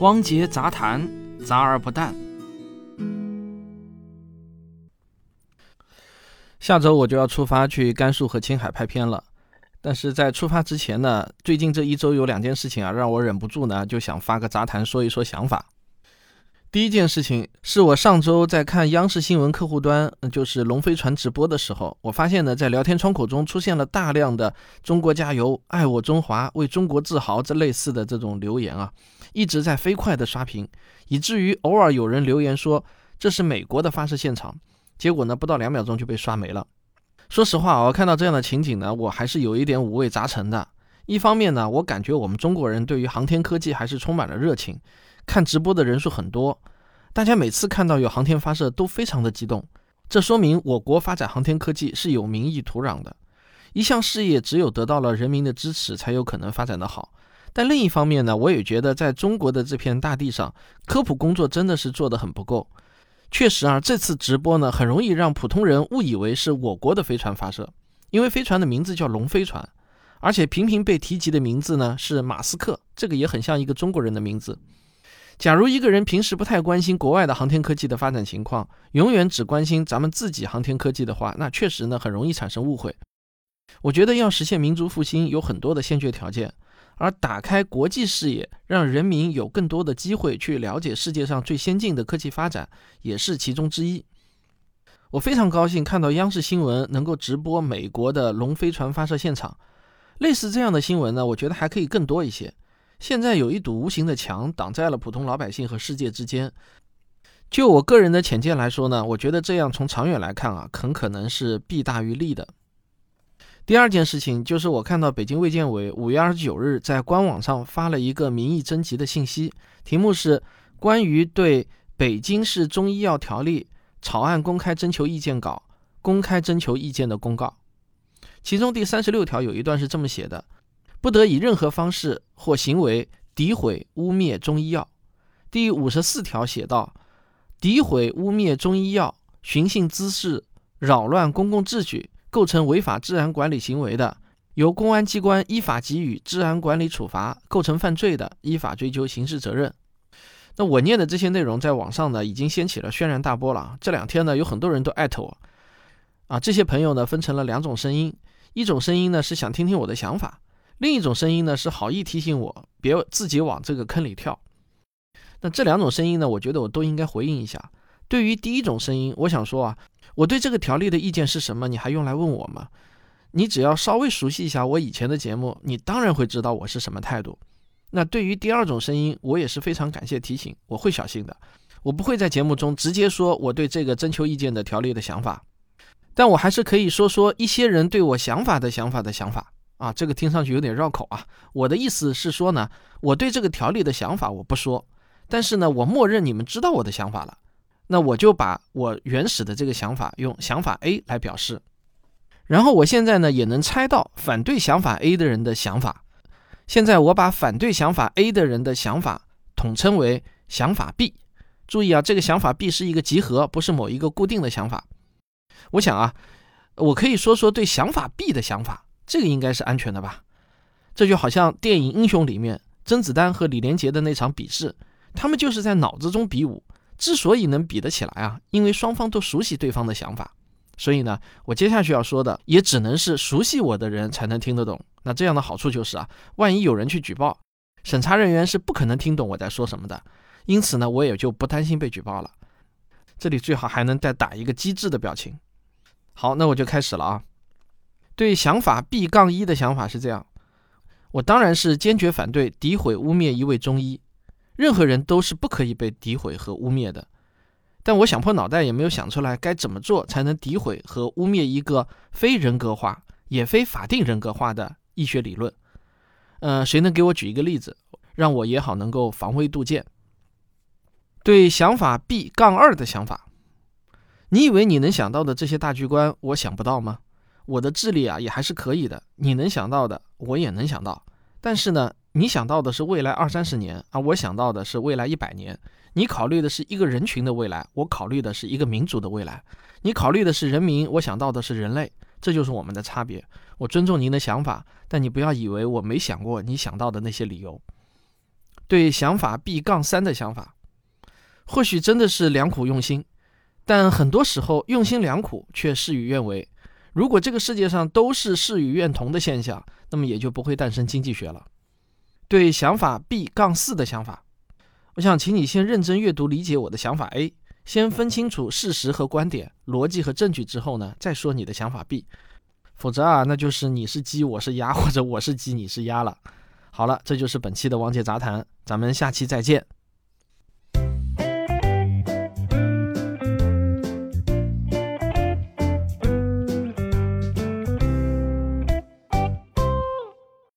汪杰杂谈，杂而不淡。下周我就要出发去甘肃和青海拍片了，但是在出发之前呢，最近这一周有两件事情啊，让我忍不住呢就想发个杂谈说一说想法。第一件事情是我上周在看央视新闻客户端，就是龙飞船直播的时候，我发现呢，在聊天窗口中出现了大量的“中国加油”“爱我中华”“为中国自豪”这类似的这种留言啊，一直在飞快的刷屏，以至于偶尔有人留言说这是美国的发射现场，结果呢，不到两秒钟就被刷没了。说实话，我看到这样的情景呢，我还是有一点五味杂陈的。一方面呢，我感觉我们中国人对于航天科技还是充满了热情。看直播的人数很多，大家每次看到有航天发射都非常的激动，这说明我国发展航天科技是有民意土壤的。一项事业只有得到了人民的支持，才有可能发展的好。但另一方面呢，我也觉得在中国的这片大地上，科普工作真的是做得很不够。确实啊，这次直播呢，很容易让普通人误以为是我国的飞船发射，因为飞船的名字叫龙飞船，而且频频被提及的名字呢是马斯克，这个也很像一个中国人的名字。假如一个人平时不太关心国外的航天科技的发展情况，永远只关心咱们自己航天科技的话，那确实呢很容易产生误会。我觉得要实现民族复兴有很多的先决条件，而打开国际视野，让人民有更多的机会去了解世界上最先进的科技发展，也是其中之一。我非常高兴看到央视新闻能够直播美国的龙飞船发射现场，类似这样的新闻呢，我觉得还可以更多一些。现在有一堵无形的墙挡在了普通老百姓和世界之间。就我个人的浅见来说呢，我觉得这样从长远来看啊，很可能是弊大于利的。第二件事情就是我看到北京卫健委五月二十九日在官网上发了一个民意征集的信息，题目是关于对北京市中医药条例草案公开征求意见稿公开征求意见的公告。其中第三十六条有一段是这么写的。不得以任何方式或行为诋毁、污蔑中医药。第五十四条写道：诋毁、污蔑中医药、寻衅滋事、扰乱公共秩序，构成违法治安管理行为的，由公安机关依法给予治安管理处罚；构成犯罪的，依法追究刑事责任。那我念的这些内容在网上呢，已经掀起了轩然大波了。这两天呢，有很多人都艾特我。啊，这些朋友呢，分成了两种声音，一种声音呢是想听听我的想法。另一种声音呢，是好意提醒我别自己往这个坑里跳。那这两种声音呢，我觉得我都应该回应一下。对于第一种声音，我想说啊，我对这个条例的意见是什么？你还用来问我吗？你只要稍微熟悉一下我以前的节目，你当然会知道我是什么态度。那对于第二种声音，我也是非常感谢提醒，我会小心的，我不会在节目中直接说我对这个征求意见的条例的想法，但我还是可以说说一些人对我想法的想法的想法。啊，这个听上去有点绕口啊。我的意思是说呢，我对这个条例的想法我不说，但是呢，我默认你们知道我的想法了，那我就把我原始的这个想法用想法 A 来表示。然后我现在呢也能猜到反对想法 A 的人的想法。现在我把反对想法 A 的人的想法统称为想法 B。注意啊，这个想法 B 是一个集合，不是某一个固定的想法。我想啊，我可以说说对想法 B 的想法。这个应该是安全的吧？这就好像电影《英雄》里面甄子丹和李连杰的那场比试，他们就是在脑子中比武。之所以能比得起来啊，因为双方都熟悉对方的想法。所以呢，我接下去要说的也只能是熟悉我的人才能听得懂。那这样的好处就是啊，万一有人去举报，审查人员是不可能听懂我在说什么的。因此呢，我也就不担心被举报了。这里最好还能再打一个机智的表情。好，那我就开始了啊。对想法 B 杠一的想法是这样，我当然是坚决反对诋毁污蔑一位中医，任何人都是不可以被诋毁和污蔑的。但我想破脑袋也没有想出来该怎么做才能诋毁和污蔑一个非人格化也非法定人格化的医学理论。呃，谁能给我举一个例子，让我也好能够防微杜渐？对想法 B 杠二的想法，你以为你能想到的这些大局观，我想不到吗？我的智力啊也还是可以的，你能想到的我也能想到，但是呢，你想到的是未来二三十年啊，我想到的是未来一百年。你考虑的是一个人群的未来，我考虑的是一个民族的未来。你考虑的是人民，我想到的是人类，这就是我们的差别。我尊重您的想法，但你不要以为我没想过你想到的那些理由。对想法 B 杠三的想法，或许真的是良苦用心，但很多时候用心良苦却事与愿违。如果这个世界上都是事与愿同的现象，那么也就不会诞生经济学了。对想法 B 杠四的想法，我想请你先认真阅读理解我的想法 A，先分清楚事实和观点、逻辑和证据之后呢，再说你的想法 B。否则啊，那就是你是鸡，我是鸭，或者我是鸡，你是鸭了。好了，这就是本期的王姐杂谈，咱们下期再见。